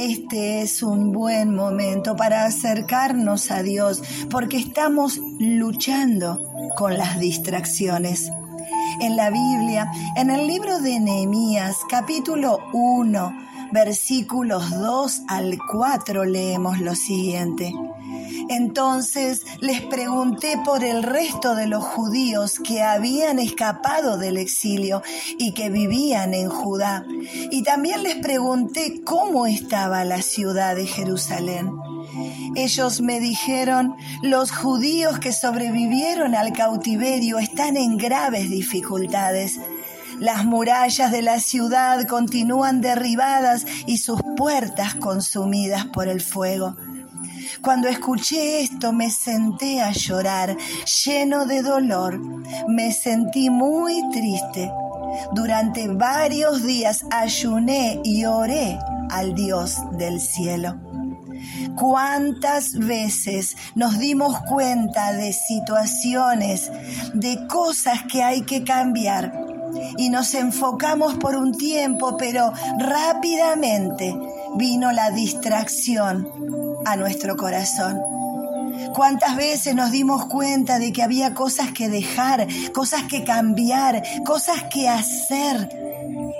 este es un buen momento para acercarnos a Dios porque estamos luchando con las distracciones. En la Biblia, en el libro de Nehemías, capítulo 1, versículos 2 al 4, leemos lo siguiente. Entonces les pregunté por el resto de los judíos que habían escapado del exilio y que vivían en Judá. Y también les pregunté cómo estaba la ciudad de Jerusalén. Ellos me dijeron, los judíos que sobrevivieron al cautiverio están en graves dificultades. Las murallas de la ciudad continúan derribadas y sus puertas consumidas por el fuego. Cuando escuché esto me senté a llorar, lleno de dolor. Me sentí muy triste. Durante varios días ayuné y oré al Dios del cielo. ¿Cuántas veces nos dimos cuenta de situaciones, de cosas que hay que cambiar? Y nos enfocamos por un tiempo, pero rápidamente vino la distracción a nuestro corazón. ¿Cuántas veces nos dimos cuenta de que había cosas que dejar, cosas que cambiar, cosas que hacer,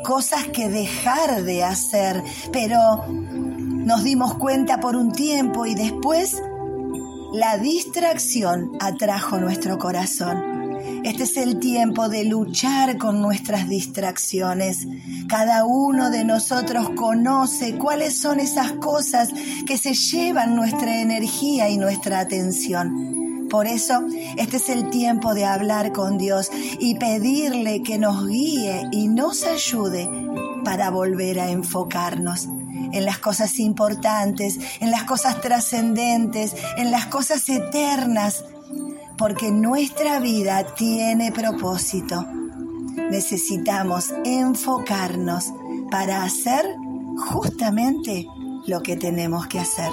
cosas que dejar de hacer? Pero nos dimos cuenta por un tiempo y después la distracción atrajo nuestro corazón. Este es el tiempo de luchar con nuestras distracciones. Cada uno de nosotros conoce cuáles son esas cosas que se llevan nuestra energía y nuestra atención. Por eso, este es el tiempo de hablar con Dios y pedirle que nos guíe y nos ayude para volver a enfocarnos en las cosas importantes, en las cosas trascendentes, en las cosas eternas porque nuestra vida tiene propósito. Necesitamos enfocarnos para hacer justamente lo que tenemos que hacer.